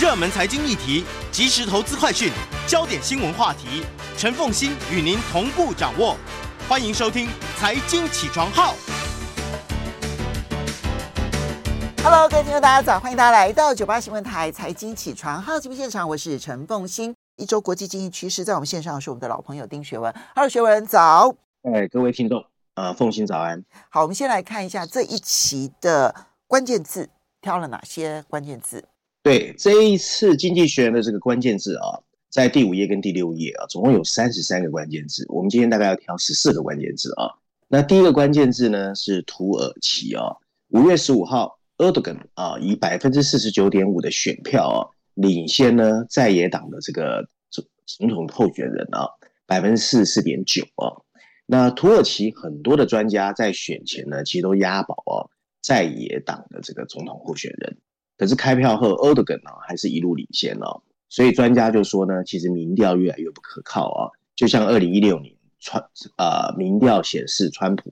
热门财经议题、即时投资快讯、焦点新闻话题，陈凤欣与您同步掌握。欢迎收听《财经起床号》。Hello，各位听众，大家早！欢迎大家来到九八新闻台《财经起床号》节目现场，我是陈凤欣。一周国际经济趋势，在我们线上是我们的老朋友丁学文。Hello，学文早。哎，各位听众，呃，凤欣早安。好，我们先来看一下这一期的关键字，挑了哪些关键字？对，这一次经济学人的这个关键字啊，在第五页跟第六页啊，总共有三十三个关键字。我们今天大概要挑十四个关键字啊。那第一个关键字呢是土耳其啊，五月十五号，Erdogan 啊以百分之四十九点五的选票啊领先呢在野党的这个总总统候选人啊百分之四十四点九啊。那土耳其很多的专家在选前呢其实都押宝啊在野党的这个总统候选人。可是开票后，Erdogan 呢还是一路领先哦，所以专家就说呢，其实民调越来越不可靠啊，就像二零一六年川呃民调显示川普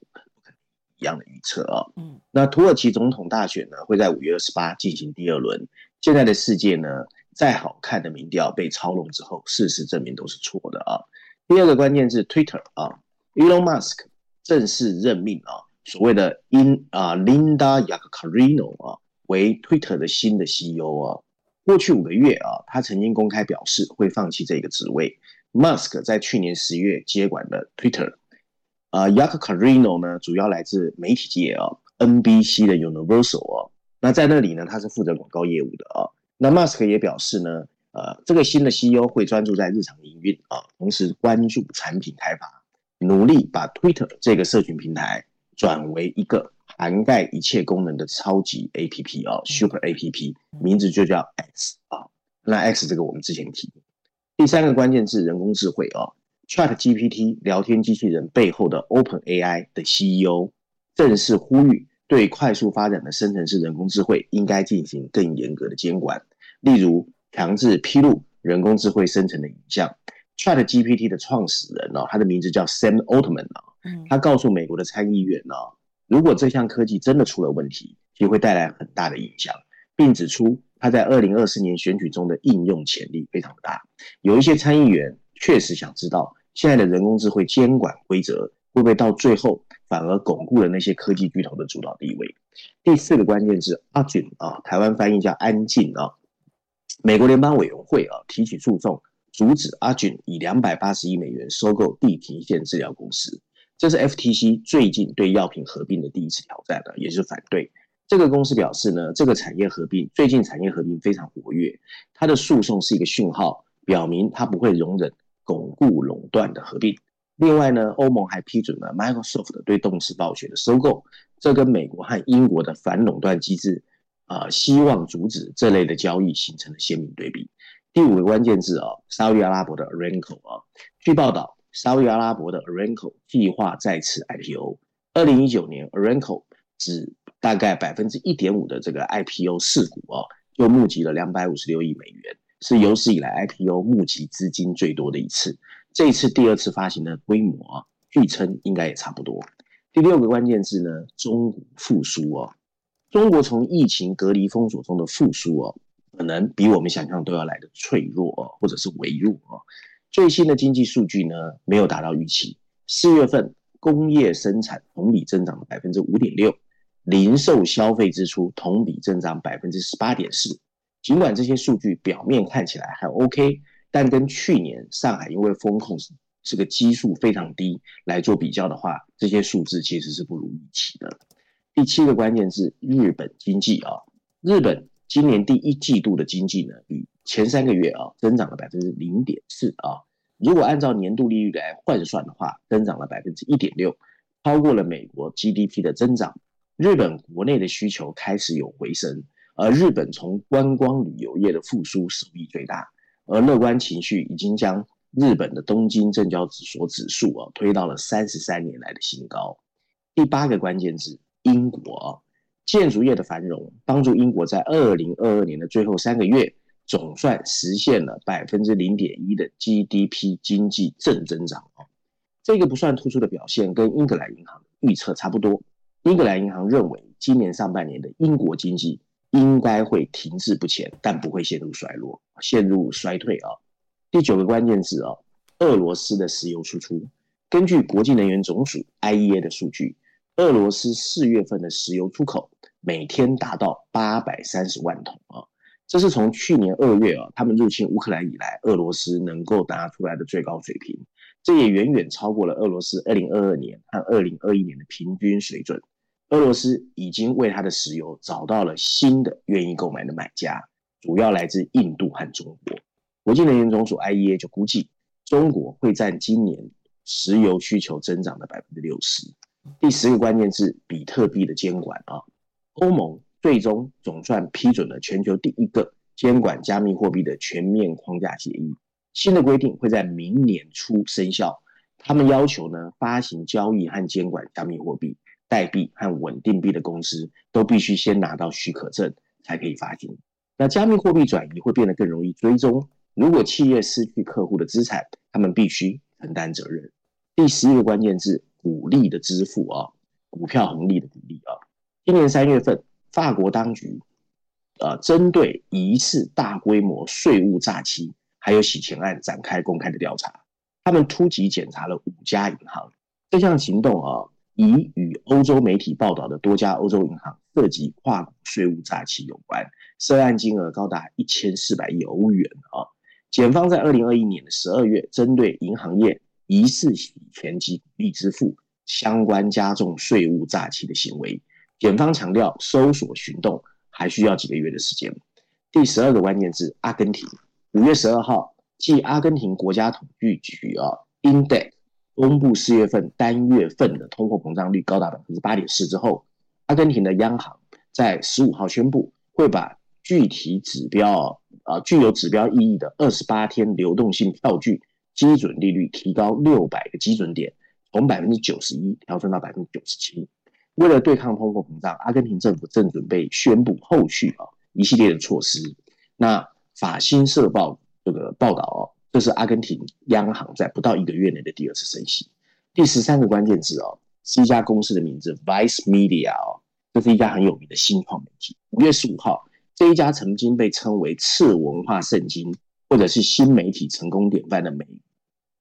一样的预测啊。嗯，那土耳其总统大选呢会在五月二十八进行第二轮。现在的世界呢，再好看的民调被操弄之后，事实证明都是错的啊。第二个关键是 Twitter 啊，Elon Musk 正式任命啊，所谓的 In 啊 Linda Yaccarino 啊。为 Twitter 的新的 CEO 啊，过去五个月啊，他曾经公开表示会放弃这个职位。Musk 在去年十月接管了 Twitter，啊，Yak Carino 呢，主要来自媒体界啊，NBC 的 Universal 啊，那在那里呢，他是负责广告业务的啊。那 Musk 也表示呢，呃，这个新的 CEO 会专注在日常营运啊，同时关注产品开发，努力把 Twitter 这个社群平台转为一个。涵盖一切功能的超级 APP 啊，Super APP，名字就叫 X 啊。那 X 这个我们之前提。第三个关键字人工智慧哦，ChatGPT 聊天机器人背后的 OpenAI 的 CEO 正式呼吁，对快速发展的生成式人工智慧应该进行更严格的监管，例如强制披露人工智慧生成的影像。ChatGPT 的创始人哦，他的名字叫 Sam Altman 啊，他告诉美国的参议院呢。如果这项科技真的出了问题，就会带来很大的影响，并指出它在二零二四年选举中的应用潜力非常大。有一些参议员确实想知道，现在的人工智慧监管规则会不会到最后反而巩固了那些科技巨头的主导地位。第四个关键是阿俊啊，台湾翻译叫安静啊。美国联邦委员会啊提起诉讼，阻止阿俊以两百八十亿美元收购地平线治疗公司。这是 FTC 最近对药品合并的第一次挑战了，也是反对。这个公司表示呢，这个产业合并最近产业合并非常活跃，它的诉讼是一个讯号，表明它不会容忍巩固垄断的合并。另外呢，欧盟还批准了 Microsoft 对动视暴雪的收购，这跟美国和英国的反垄断机制啊、希望阻止这类的交易形成了鲜明对比。第五个关键字啊，沙乌地阿拉伯的 Aramco 啊，据报道。沙乌地阿拉伯的 Aramco 计划再次 IPO。二零一九年，Aramco 只大概百分之一点五的这个 IPO 市股哦，就募集了两百五十六亿美元，是有史以来 IPO 募集资金最多的一次。这一次第二次发行的规模啊，据称应该也差不多。第六个关键字呢，中国复苏哦。中国从疫情隔离封锁中的复苏哦，可能比我们想象都要来得脆弱哦，或者是微弱哦。最新的经济数据呢，没有达到预期。四月份工业生产同比增长了百分之五点六，零售消费支出同比增长百分之十八点四。尽管这些数据表面看起来还 OK，但跟去年上海因为风控这个基数非常低来做比较的话，这些数字其实是不如预期的。第七个关键是日本经济啊，日本今年第一季度的经济呢，与前三个月啊，增长了百分之零点四啊。如果按照年度利率来换算的话，增长了百分之一点六，超过了美国 GDP 的增长。日本国内的需求开始有回升，而日本从观光旅游业的复苏收益最大，而乐观情绪已经将日本的东京证交所指数啊推到了三十三年来的新高。第八个关键字，英国，建筑业的繁荣帮助英国在二零二二年的最后三个月。总算实现了百分之零点一的 GDP 经济正增长哦，这个不算突出的表现，跟英格兰银行预测差不多。英格兰银行认为，今年上半年的英国经济应该会停滞不前，但不会陷入衰落、陷入衰退啊。第九个关键字啊，俄罗斯的石油输出。根据国际能源总署 IEA 的数据，俄罗斯四月份的石油出口每天达到八百三十万桶啊，这是从去年二月啊他们入侵乌克兰以来，俄罗斯能够拿出来的最高水平。这也远远超过了俄罗斯二零二二年和二零二一年的平均水准。俄罗斯已经为它的石油找到了新的愿意购买的买家，主要来自印度和中国。国际能源总署 IEA 就估计，中国会占今年石油需求增长的百分之六十。第十个关键字：比特币的监管啊。欧盟最终总算批准了全球第一个监管加密货币的全面框架协议。新的规定会在明年初生效。他们要求呢，发行交易和监管加密货币。代币和稳定币的公司都必须先拿到许可证才可以发行。那加密货币转移会变得更容易追踪。如果企业失去客户的资产，他们必须承担责任。第十一个关键字：鼓励的支付啊，股票红利的鼓励啊。今年三月份，法国当局呃针对疑似大规模税务诈欺还有洗钱案展开公开的调查。他们突击检查了五家银行。这项行动啊。以与欧洲媒体报道的多家欧洲银行涉及跨国税务诈欺有关，涉案金额高达一千四百亿欧元啊！检方在二零二一年的十二月，针对银行业疑似洗钱及股利支付相关加重税务诈欺的行为，检方强调搜索行动还需要几个月的时间。第十二个关键字：阿根廷。五月十二号，继阿根廷国家统计局啊，INDEC。公布四月份单月份的通货膨胀率高达百分之八点四之后，阿根廷的央行在十五号宣布，会把具体指标啊具有指标意义的二十八天流动性票据基准利率提高六百个基准点，从百分之九十一调升到百分之九十七。为了对抗通货膨胀，阿根廷政府正准备宣布后续啊一系列的措施。那法新社报这个报道哦。这是阿根廷央行在不到一个月内的第二次升息。第十三个关键字哦，是一家公司的名字，Vice Media 哦，这是一家很有名的新创媒体。五月十五号，这一家曾经被称为“次文化圣经”或者是新媒体成功典范的媒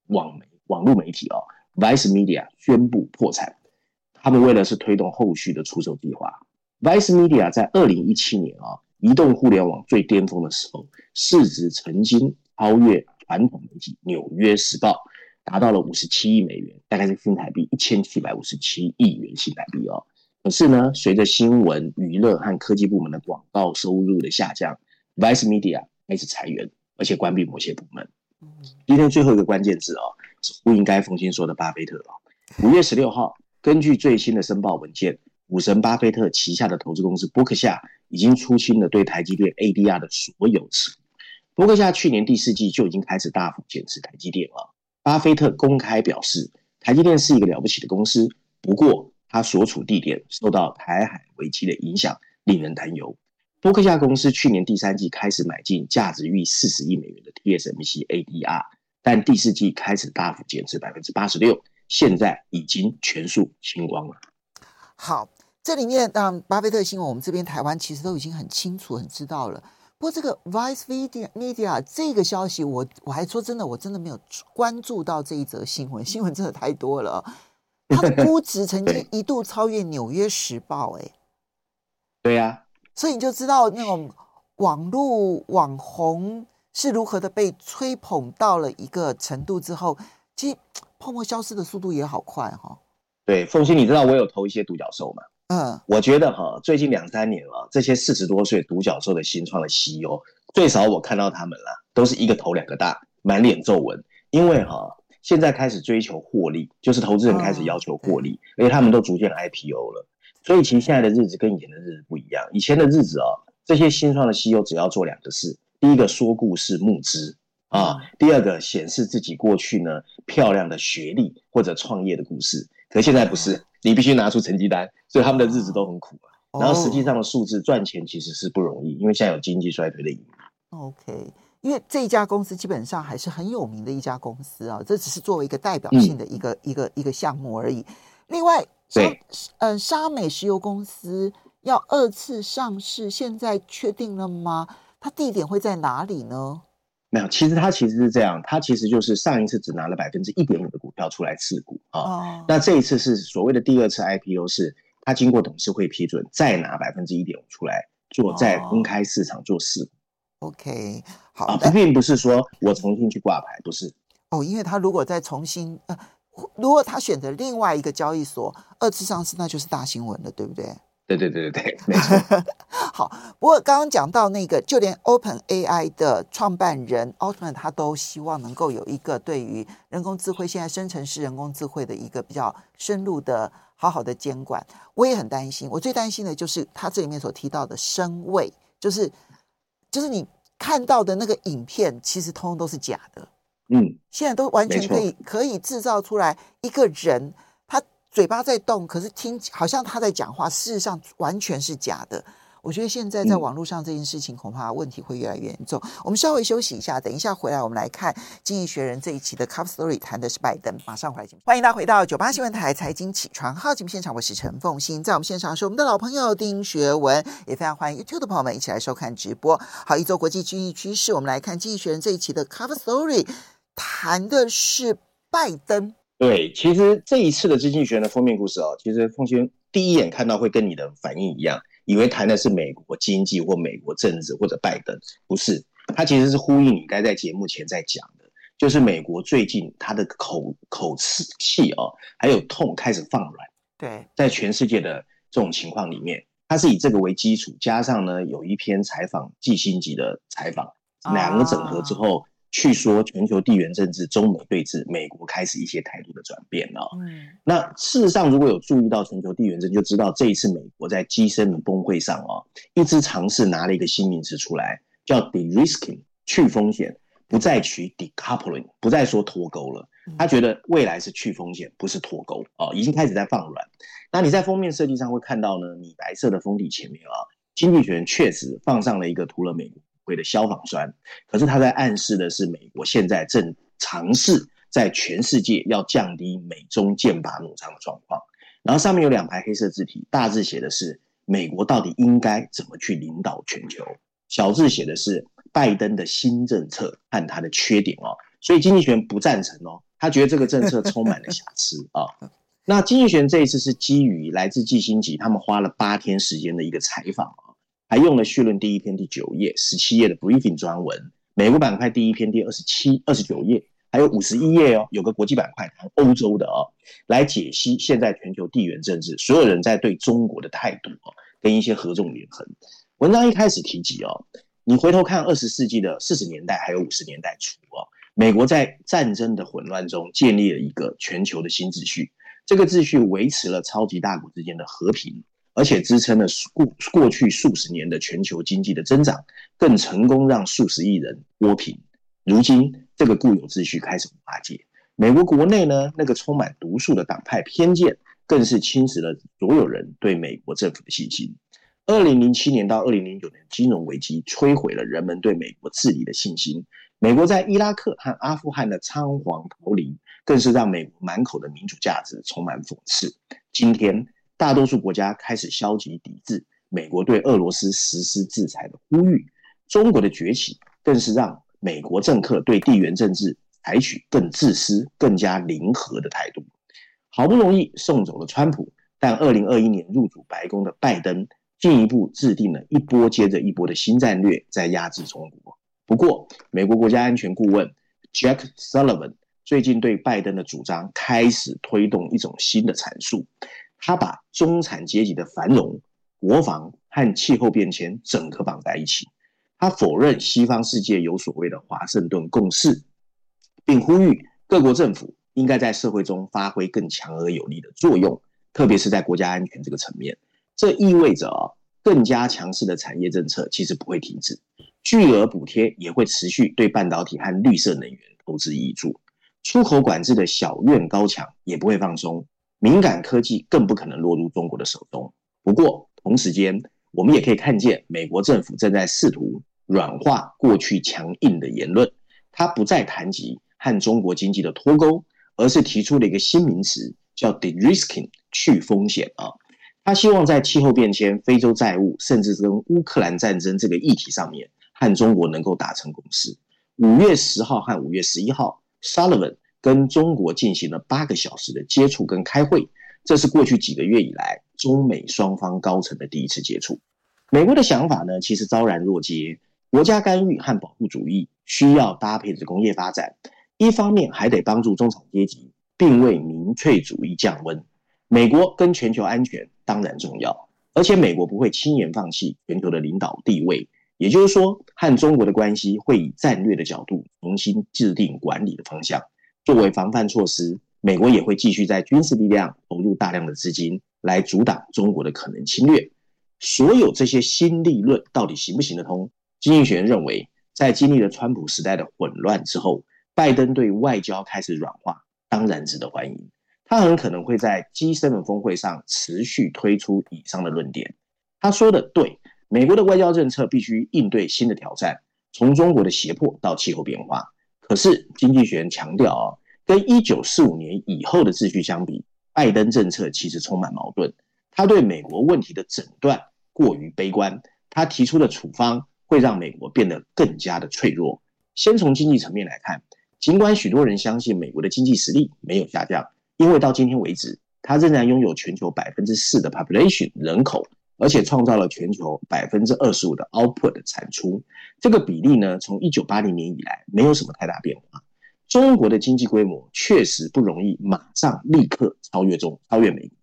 网媒网络媒体哦，Vice Media 宣布破产。他们为了是推动后续的出售计划。Vice Media 在二零一七年啊，移动互联网最巅峰的时候，市值曾经超越。传统媒体《纽约时报》达到了五十七亿美元，大概是新台币一千七百五十七亿元新台币哦。可是呢，随着新闻、娱乐和科技部门的广告收入的下降，Vice Media 开始裁员，而且关闭某些部门。今天最后一个关键字哦，是不应该奉新说的巴菲特哦。五月十六号，根据最新的申报文件，股神巴菲特旗下的投资公司伯克夏已经出清了对台积电 ADR 的所有持股。伯克夏去年第四季就已经开始大幅减持台积电了。巴菲特公开表示，台积电是一个了不起的公司，不过它所处地点受到台海危机的影响，令人担忧。伯克夏公司去年第三季开始买进价值逾四十亿美元的 TSMC ADR，但第四季开始大幅减持百分之八十六，现在已经全数清光了。好，这里面当巴菲特新闻，我们这边台湾其实都已经很清楚、很知道了。不过这个 Vice Media Media 这个消息我，我我还说真的，我真的没有关注到这一则新闻。新闻真的太多了，它的估值曾经一度超越《纽约时报》哎。对呀、啊，所以你就知道那种网络网红是如何的被吹捧到了一个程度之后，其实 泡沫消失的速度也好快哈、哦。对，凤欣，你知道我有投一些独角兽吗？嗯，我觉得哈，最近两三年啊，这些四十多岁独角兽的新创的 CEO，最少我看到他们了，都是一个头两个大，满脸皱纹。因为哈，现在开始追求获利，就是投资人开始要求获利，而且他们都逐渐 IPO 了。所以其实现在的日子跟以前的日子不一样。以前的日子啊，这些新创的 CEO 只要做两个事：第一个说故事募资啊，第二个显示自己过去呢漂亮的学历或者创业的故事。可现在不是。你必须拿出成绩单，所以他们的日子都很苦啊。Oh. 然后实际上的数字赚钱其实是不容易，因为现在有经济衰退的影响。OK，因为这一家公司基本上还是很有名的一家公司啊，这只是作为一个代表性的一个、嗯、一个一个项目而已。另外，对，嗯，沙美石油公司要二次上市，现在确定了吗？它地点会在哪里呢？没有，其实他其实是这样，他其实就是上一次只拿了百分之一点五的股票出来持股啊，哦、那这一次是所谓的第二次 IPO，是他经过董事会批准，再拿百分之一点五出来做在公开市场做释股。哦、OK，好啊，并不是说我重新去挂牌，不是。哦，因为他如果再重新呃，如果他选择另外一个交易所二次上市，那就是大新闻了，对不对？对对对对对，没错。好，不过刚刚讲到那个，就连 Open AI 的创办人 Altman 他都希望能够有一个对于人工智慧，现在生成式人工智慧的一个比较深入的、好好的监管。我也很担心，我最担心的就是他这里面所提到的深伪，就是就是你看到的那个影片，其实通通都是假的。嗯，现在都完全可以可以制造出来一个人。嘴巴在动，可是听好像他在讲话，事实上完全是假的。我觉得现在在网络上这件事情恐怕问题会越来越严重。我们稍微休息一下，等一下回来我们来看《经济学人》这一期的 Cover Story 谈的是拜登。马上回来，欢迎大家回到九八新闻台财经起床号节目现场，我是陈凤欣，在我们现场是我们的老朋友丁学文，也非常欢迎 YouTube 的朋友们一起来收看直播。好，一周国际经济趋势，我们来看《经济学人》这一期的 Cover Story 谈的是拜登。对，其实这一次的经济学人的封面故事哦，其实凤馨第一眼看到会跟你的反应一样，以为谈的是美国经济或美国政治或者拜登，不是，它其实是呼应你该在节目前在讲的，就是美国最近它的口口齿气哦，还有痛开始放软。对，在全世界的这种情况里面，它是以这个为基础，加上呢有一篇采访季辛吉的采访，两个整合之后。啊去说全球地缘政治、中美对峙，美国开始一些态度的转变了。嗯，那事实上，如果有注意到全球地缘政治，就知道这一次美国在 G7 的峰会上啊，一直尝试拿了一个新名词出来，叫 de-risking 去风险，不再取 decoupling，不再说脱钩了。他觉得未来是去风险，不是脱钩啊，已经开始在放软。那你在封面设计上会看到呢，米白色的封底前面啊，经济学人确实放上了一个涂了美国。的消防栓，可是他在暗示的是，美国现在正尝试在全世界要降低美中剑拔弩张的状况。然后上面有两排黑色字体，大字写的是美国到底应该怎么去领导全球，小字写的是拜登的新政策和他的缺点哦。所以经济学人不赞成哦，他觉得这个政策充满了瑕疵 啊、哦。那经济学人这一次是基于来自季辛吉，他们花了八天时间的一个采访。还用了序论第一篇第九页、十七页的 briefing 专文，美国板块第一篇第二十七、二十九页，还有五十一页哦，有个国际板块谈欧洲的哦，来解析现在全球地缘政治，所有人在对中国的态度哦，跟一些合纵连横。文章一开始提及哦，你回头看二十世纪的四十年代还有五十年代初哦，美国在战争的混乱中建立了一个全球的新秩序，这个秩序维持了超级大国之间的和平。而且支撑了过过去数十年的全球经济的增长，更成功让数十亿人脱贫。如今，这个固有秩序开始瓦解。美国国内呢，那个充满毒素的党派偏见，更是侵蚀了所有人对美国政府的信心。二零零七年到二零零九年金融危机摧毁了人们对美国治理的信心。美国在伊拉克和阿富汗的仓皇逃离，更是让美国满口的民主价值充满讽刺。今天。大多数国家开始消极抵制美国对俄罗斯实施制裁的呼吁，中国的崛起更是让美国政客对地缘政治采取更自私、更加零和的态度。好不容易送走了川普，但二零二一年入主白宫的拜登进一步制定了一波接着一波的新战略，在压制中国。不过，美国国家安全顾问 Jack Sullivan 最近对拜登的主张开始推动一种新的阐述。他把中产阶级的繁荣、国防和气候变迁整个绑在一起。他否认西方世界有所谓的华盛顿共识，并呼吁各国政府应该在社会中发挥更强而有力的作用，特别是在国家安全这个层面。这意味着啊，更加强势的产业政策其实不会停止，巨额补贴也会持续对半导体和绿色能源投资挹注，出口管制的小院高墙也不会放松。敏感科技更不可能落入中国的手中。不过，同时间，我们也可以看见，美国政府正在试图软化过去强硬的言论。他不再谈及和中国经济的脱钩，而是提出了一个新名词，叫 “de-risking” 去风险啊。他希望在气候变迁、非洲债务，甚至跟乌克兰战争这个议题上面，和中国能够达成共识。五月十号和五月十一号，Sullivan 跟中国进行了八个小时的接触跟开会，这是过去几个月以来中美双方高层的第一次接触。美国的想法呢，其实昭然若揭，国家干预和保护主义需要搭配着工业发展，一方面还得帮助中产阶级，并为民粹主义降温。美国跟全球安全当然重要，而且美国不会轻言放弃全球的领导地位。也就是说，和中国的关系会以战略的角度重新制定管理的方向。作为防范措施，美国也会继续在军事力量投入大量的资金，来阻挡中国的可能侵略。所有这些新立论到底行不行得通？经济学人认为，在经历了川普时代的混乱之后，拜登对外交开始软化，当然值得欢迎。他很可能会在 G7 峰会上持续推出以上的论点。他说的对，美国的外交政策必须应对新的挑战，从中国的胁迫到气候变化。可是经济学人强调啊，跟1945年以后的秩序相比，拜登政策其实充满矛盾。他对美国问题的诊断过于悲观，他提出的处方会让美国变得更加的脆弱。先从经济层面来看，尽管许多人相信美国的经济实力没有下降。因为到今天为止，它仍然拥有全球百分之四的 population 人口，而且创造了全球百分之二十五的 output 的产出。这个比例呢，从一九八零年以来没有什么太大变化。中国的经济规模确实不容易马上立刻超越中超越美国。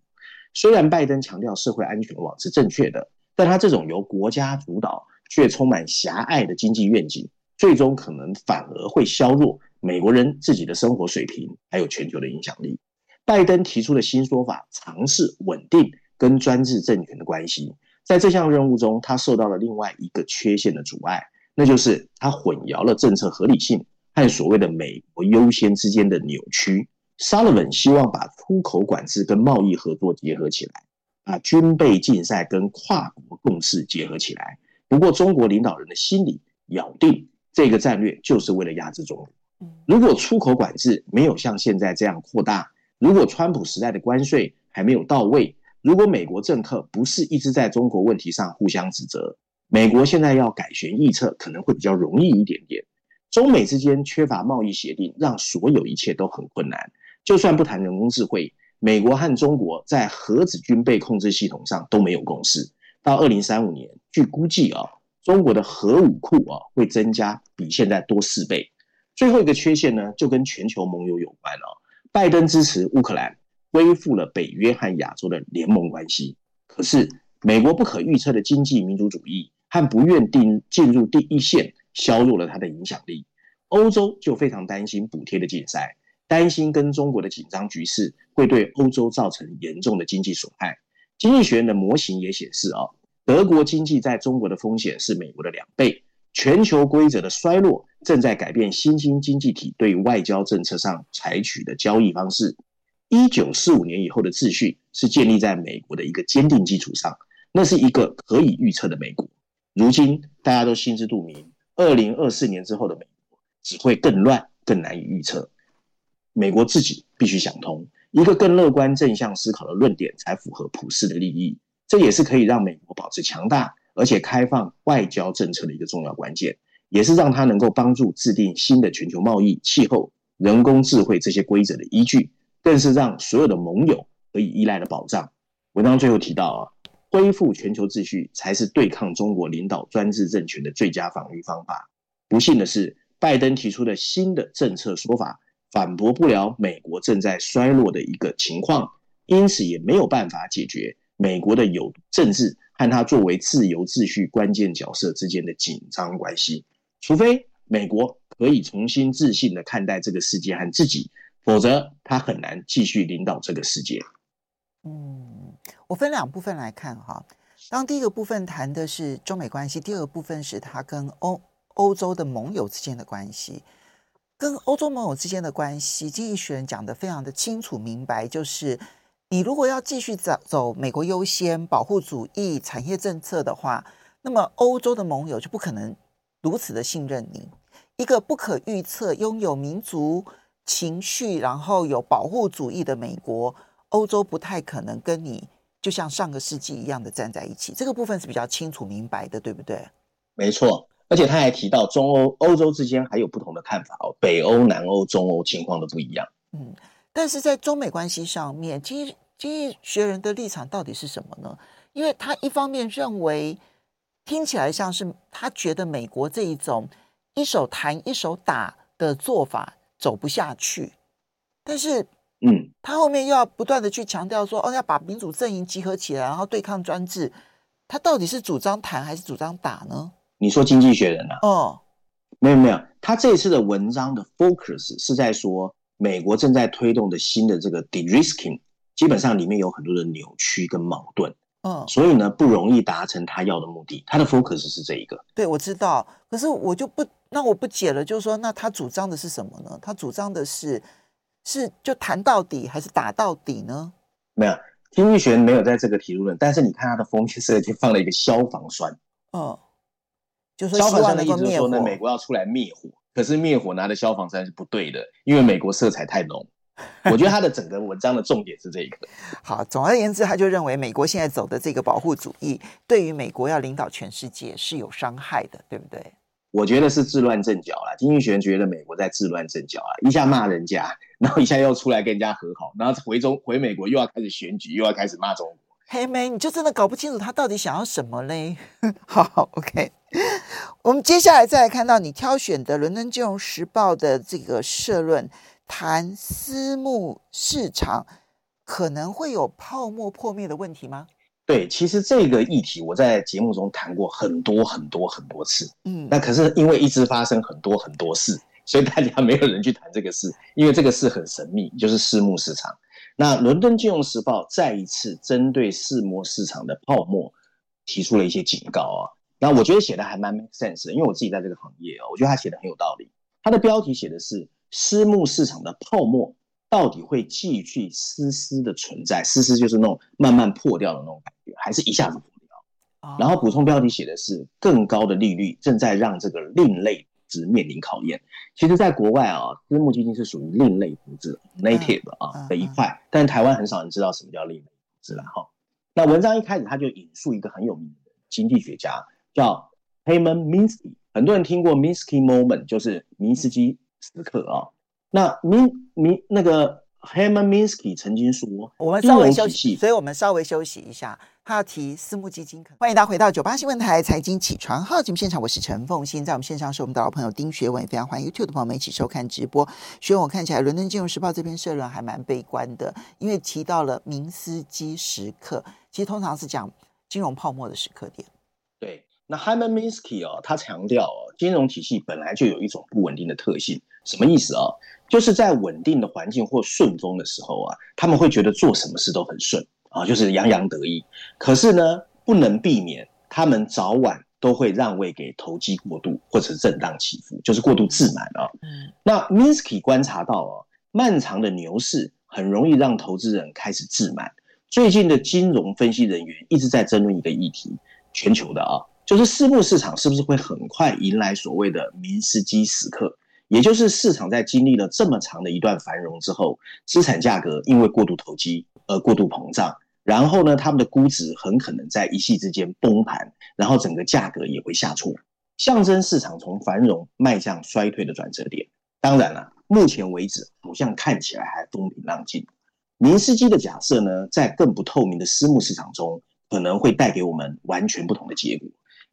虽然拜登强调社会安全网是正确的，但他这种由国家主导却充满狭隘的经济愿景，最终可能反而会削弱美国人自己的生活水平，还有全球的影响力。拜登提出的新说法，尝试稳定跟专制政权的关系。在这项任务中，他受到了另外一个缺陷的阻碍，那就是他混淆了政策合理性和所谓的“美国优先”之间的扭曲。Sullivan 希望把出口管制跟贸易合作结合起来，把军备竞赛跟跨国共识结合起来。不过，中国领导人的心里咬定，这个战略就是为了压制中国。如果出口管制没有像现在这样扩大，如果川普时代的关税还没有到位，如果美国政客不是一直在中国问题上互相指责，美国现在要改弦易辙可能会比较容易一点点。中美之间缺乏贸易协定，让所有一切都很困难。就算不谈人工智慧，美国和中国在核子军备控制系统上都没有共识。到二零三五年，据估计啊，中国的核武库啊会增加比现在多四倍。最后一个缺陷呢，就跟全球盟友有关了。拜登支持乌克兰，恢复了北约和亚洲的联盟关系。可是，美国不可预测的经济民主主义和不愿定进入第一线，削弱了他的影响力。欧洲就非常担心补贴的竞赛，担心跟中国的紧张局势会对欧洲造成严重的经济损害。经济学院的模型也显示，啊，德国经济在中国的风险是美国的两倍。全球规则的衰落正在改变新兴经济体对外交政策上采取的交易方式。一九四五年以后的秩序是建立在美国的一个坚定基础上，那是一个可以预测的美国。如今大家都心知肚明，二零二四年之后的美国只会更乱、更难以预测。美国自己必须想通，一个更乐观、正向思考的论点才符合普世的利益，这也是可以让美国保持强大。而且开放外交政策的一个重要关键，也是让它能够帮助制定新的全球贸易、气候、人工智慧这些规则的依据，更是让所有的盟友可以依赖的保障。文章最后提到啊，恢复全球秩序才是对抗中国领导专制政权的最佳防御方法。不幸的是，拜登提出的新的政策说法反驳不了美国正在衰落的一个情况，因此也没有办法解决美国的有政治。和他作为自由秩序关键角色之间的紧张关系，除非美国可以重新自信地看待这个世界和自己，否则他很难继续领导这个世界。嗯，我分两部分来看哈。当第一个部分谈的是中美关系，第二个部分是他跟欧欧洲的盟友之间的关系。跟欧洲盟友之间的关系，经济学人讲得非常的清楚明白，就是。你如果要继续走走美国优先、保护主义、产业政策的话，那么欧洲的盟友就不可能如此的信任你。一个不可预测、拥有民族情绪，然后有保护主义的美国，欧洲不太可能跟你就像上个世纪一样的站在一起。这个部分是比较清楚明白的，对不对？没错，而且他还提到中欧、欧洲之间还有不同的看法哦，北欧、南欧、中欧情况都不一样。嗯，但是在中美关系上面，经济经济学人的立场到底是什么呢？因为他一方面认为，听起来像是他觉得美国这一种一手谈一手打的做法走不下去，但是，嗯，他后面又要不断的去强调说，哦，要把民主阵营集合起来，然后对抗专制。他到底是主张谈还是主张打呢？你说经济学人啊？哦，没有没有，他这次的文章的 focus 是在说美国正在推动的新的这个 de-risking，基本上里面有很多的扭曲跟矛盾。嗯，所以呢，不容易达成他要的目的。他的 focus 是这一个。对，我知道。可是我就不，那我不解了，就是说，那他主张的是什么呢？他主张的是，是就谈到底，还是打到底呢？没有，经济学没有在这个提出论。但是你看他的封面设计放了一个消防栓。哦，就是消防栓的意思就是说呢，美国要出来灭火，可是灭火拿的消防栓是不对的，因为美国色彩太浓。我觉得他的整个文章的重点是这个。好，总而言之，他就认为美国现在走的这个保护主义，对于美国要领导全世界是有伤害的，对不对？我觉得是治乱阵脚啦。经济学人觉得美国在治乱阵脚啊，一下骂人家，然后一下又出来跟人家和好，然后回中回美国又要开始选举，又要开始骂中国。黑妹，你就真的搞不清楚他到底想要什么嘞？好，OK，我们接下来再来看到你挑选的《伦敦金融时报》的这个社论。谈私募市场可能会有泡沫破灭的问题吗？对，其实这个议题我在节目中谈过很多很多很多次。嗯，那可是因为一直发生很多很多事，所以大家没有人去谈这个事，因为这个事很神秘，就是私募市场。那《伦敦金融时报》再一次针对私募市场的泡沫提出了一些警告啊。那我觉得写的还蛮 make sense 的，因为我自己在这个行业啊，我觉得他写的很有道理。他的标题写的是。私募市场的泡沫到底会继续丝丝的存在？丝丝就是那种慢慢破掉的那种感觉，还是一下子破掉？然后补充标题写的是更高的利率正在让这个另类投资面临考验。其实，在国外啊，私募基金是属于另类投资 native 啊的一块，但台湾很少人知道什么叫另类投资了哈。那文章一开始他就引述一个很有名的经济学家叫 Herman Minsky，很多人听过 Minsky moment，就是明斯基。时刻啊，那明明那个 Herman Minsky 曾经说，我们稍微休息，所以我们稍微休息一下。他要提私募基金，欢迎大家回到九八新闻台财经起床号节目现场，我是陈凤欣，在我们线上是我们的老朋友丁学文，也非常欢迎 YouTube 的朋友们一起收看直播。学文，我看起来《伦敦金融时报》这篇社论还蛮悲观的，因为提到了明斯基时刻，其实通常是讲金融泡沫的时刻点。对，那 Herman Minsky 哦，他强调哦，金融体系本来就有一种不稳定的特性。什么意思啊？就是在稳定的环境或顺风的时候啊，他们会觉得做什么事都很顺啊，就是洋洋得意。可是呢，不能避免，他们早晚都会让位给投机过度或者是震荡起伏，就是过度自满啊。嗯。那 Minsky 观察到啊，漫长的牛市很容易让投资人开始自满。最近的金融分析人员一直在争论一个议题，全球的啊，就是私募市场是不是会很快迎来所谓的明斯基时刻？也就是市场在经历了这么长的一段繁荣之后，资产价格因为过度投机而过度膨胀，然后呢，他们的估值很可能在一夕之间崩盘，然后整个价格也会下挫，象征市场从繁荣迈向衰退的转折点。当然了，目前为止好像看起来还风平浪静。明斯基的假设呢，在更不透明的私募市场中，可能会带给我们完全不同的结果。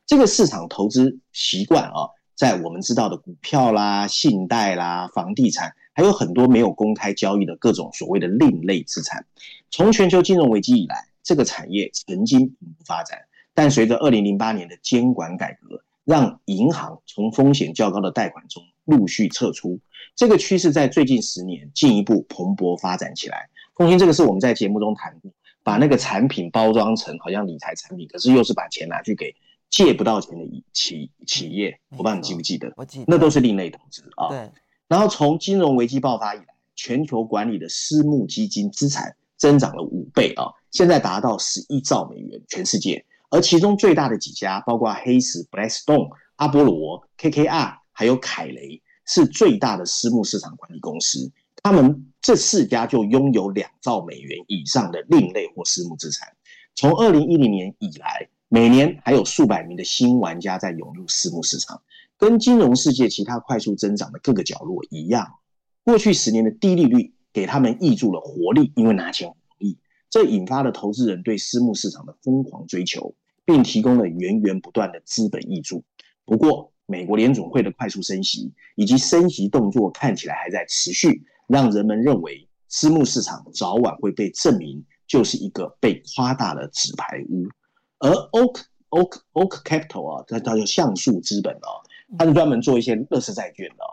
这个市场投资习惯啊。在我们知道的股票啦、信贷啦、房地产，还有很多没有公开交易的各种所谓的另类资产。从全球金融危机以来，这个产业曾经蓬勃发展，但随着二零零八年的监管改革，让银行从风险较高的贷款中陆续撤出，这个趋势在最近十年进一步蓬勃发展起来。凤馨，这个是我们在节目中谈过，把那个产品包装成好像理财产品，可是又是把钱拿去给。借不到钱的企企业，我不知道你记不记得？我记得，那都是另类投资啊。对。然后从金融危机爆发以来，全球管理的私募基金资产增长了五倍啊，现在达到十一兆美元，全世界。而其中最大的几家，包括黑石、Blackstone、阿波罗、KKR，还有凯雷，是最大的私募市场管理公司。他们这四家就拥有两兆美元以上的另类或私募资产。从二零一零年以来，每年还有数百名的新玩家在涌入私募市场，跟金融世界其他快速增长的各个角落一样。过去十年的低利率给他们挹注了活力，因为拿钱容易，这引发了投资人对私募市场的疯狂追求，并提供了源源不断的资本挹注。不过，美国联总会的快速升息以及升息动作看起来还在持续，让人们认为私募市场早晚会被证明就是一个被夸大的纸牌屋。而 Oak Oak Oak Capital 啊，它它叫橡树资本啊，它是专门做一些乐视债券的。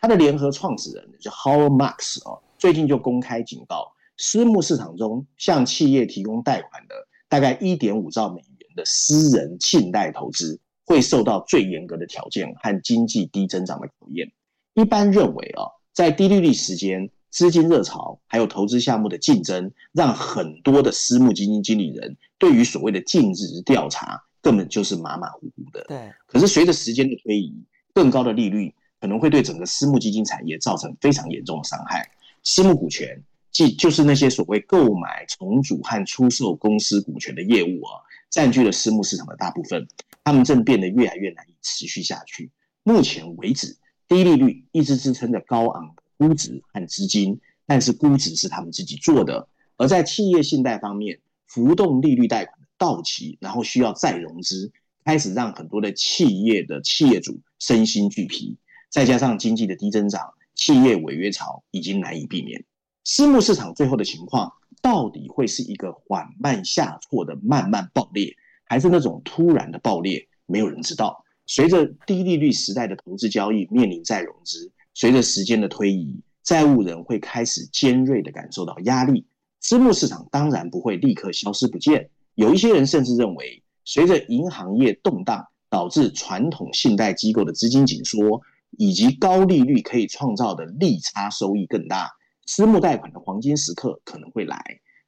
它的联合创始人叫 Howard Marks 啊，最近就公开警告，私募市场中向企业提供贷款的大概一点五兆美元的私人信贷投资，会受到最严格的条件和经济低增长的考验。一般认为啊，在低利率时间，资金热潮还有投资项目的竞争，让很多的私募基金经理人对于所谓的尽职调查根本就是马马虎虎的。对。可是随着时间的推移，更高的利率可能会对整个私募基金产业造成非常严重的伤害。私募股权即就是那些所谓购买、重组和出售公司股权的业务啊，占据了私募市场的大部分。他们正变得越来越难以持续下去。目前为止，低利率一直支撑着高昂的估值和资金，但是估值是他们自己做的。而在企业信贷方面，浮动利率贷款到期，然后需要再融资，开始让很多的企业的企业主身心俱疲。再加上经济的低增长，企业违约潮已经难以避免。私募市场最后的情况，到底会是一个缓慢下挫的慢慢爆裂？还是那种突然的爆裂，没有人知道。随着低利率时代的投资交易面临再融资，随着时间的推移，债务人会开始尖锐地感受到压力。私募市场当然不会立刻消失不见。有一些人甚至认为，随着银行业动荡，导致传统信贷机构的资金紧缩，以及高利率可以创造的利差收益更大，私募贷款的黄金时刻可能会来。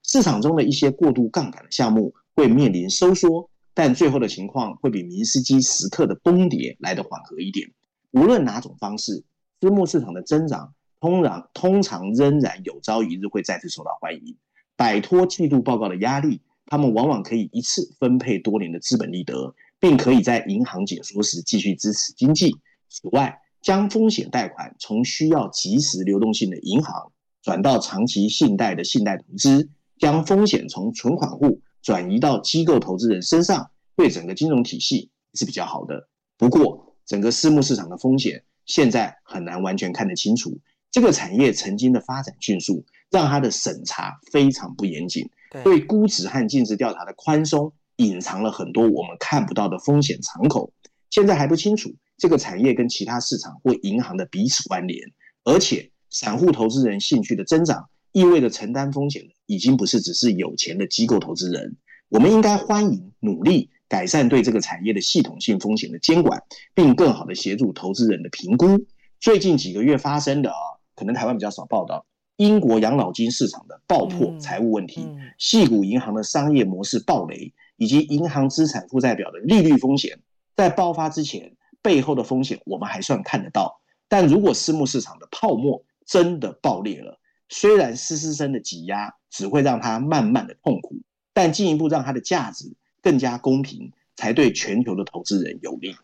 市场中的一些过度杠杆的项目。会面临收缩，但最后的情况会比明斯基时刻的崩跌来得缓和一点。无论哪种方式，私募市场的增长通常通常仍然有朝一日会再次受到欢迎。摆脱季度报告的压力，他们往往可以一次分配多年的资本利得，并可以在银行解缩时继续支持经济。此外，将风险贷款从需要即时流动性的银行转到长期信贷的信贷投资，将风险从存款户。转移到机构投资人身上，对整个金融体系是比较好的。不过，整个私募市场的风险现在很难完全看得清楚。这个产业曾经的发展迅速，让它的审查非常不严谨，对估值和尽职调查的宽松，隐藏了很多我们看不到的风险敞口。现在还不清楚这个产业跟其他市场或银行的彼此关联，而且散户投资人兴趣的增长。意味着承担风险的已经不是只是有钱的机构投资人，我们应该欢迎努力改善对这个产业的系统性风险的监管，并更好的协助投资人的评估。最近几个月发生的啊，可能台湾比较少报道，英国养老金市场的爆破财务问题，矽谷银行的商业模式暴雷，以及银行资产负债表的利率风险，在爆发之前，背后的风险我们还算看得到，但如果私募市场的泡沫真的爆裂了，虽然嘶嘶声的挤压只会让它慢慢的痛苦，但进一步让它的价值更加公平，才对全球的投资人有利。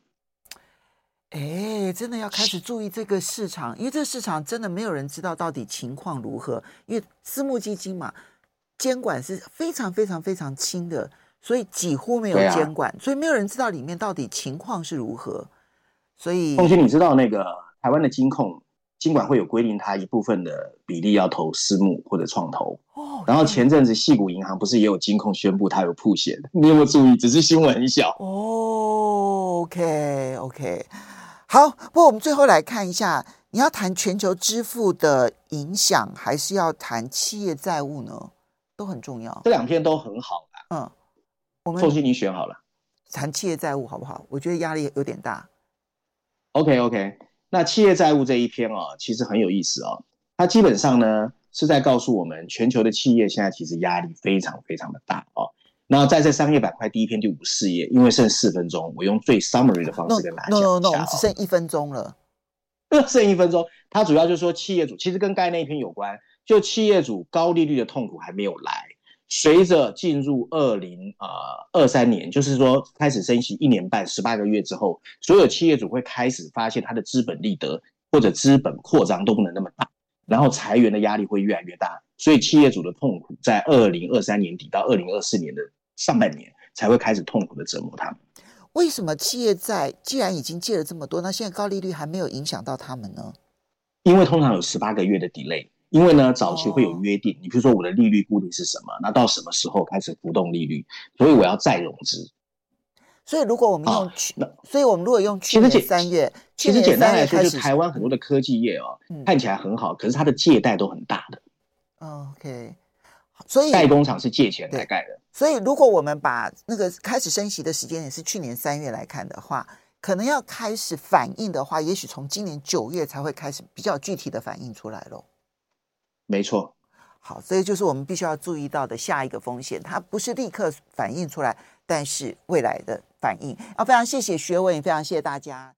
哎，真的要开始注意这个市场，因为这个市场真的没有人知道到底情况如何。因为私募基金嘛，监管是非常非常非常轻的，所以几乎没有监管，啊、所以没有人知道里面到底情况是如何。所以，凤君，你知道那个台湾的金控？尽管会有规定，它一部分的比例要投私募或者创投。哦。然后前阵子细谷银行不是也有金控宣布它有曝险？你有没有注意？只是新闻很小。哦，OK OK，好。不过我们最后来看一下，你要谈全球支付的影响，还是要谈企业债务呢？都很重要。这两篇都很好的。嗯，我们你选好了，谈企业债务好不好？我觉得压力有点大。OK OK。那企业债务这一篇啊，其实很有意思哦。它基本上呢是在告诉我们，全球的企业现在其实压力非常非常的大啊。那在这商业板块第一篇第五四页，因为剩四分钟，我用最 summary 的方式跟大家讲 no, no, no, no, 我们只剩一分钟了。剩一分钟，它主要就是说企业主其实跟刚才那一篇有关，就企业主高利率的痛苦还没有来，随着进入二零啊二三年，就是说开始升息一年半十八个月之后，所有企业主会开始发现他的资本利得或者资本扩张都不能那么大，然后裁员的压力会越来越大，所以企业主的痛苦在二零二三年底到二零二四年的上半年才会开始痛苦的折磨他们。为什么企业债既然已经借了这么多，那现在高利率还没有影响到他们呢？因为通常有十八个月的 delay，因为呢早期会有约定，你比如说我的利率固定是什么，那到什么时候开始浮动利率，所以我要再融资。所以如果我们用去，那所以我们如果用去年三月，其实简单来说，就是台湾很多的科技业哦，嗯、看起来很好，可是它的借贷都很大的。OK。所以代工厂是借钱来盖的。所以如果我们把那个开始升息的时间也是去年三月来看的话，可能要开始反应的话，也许从今年九月才会开始比较具体的反应出来喽。没错。好，所以就是我们必须要注意到的下一个风险，它不是立刻反映出来，但是未来的反应。啊，非常谢谢学文，也非常谢谢大家。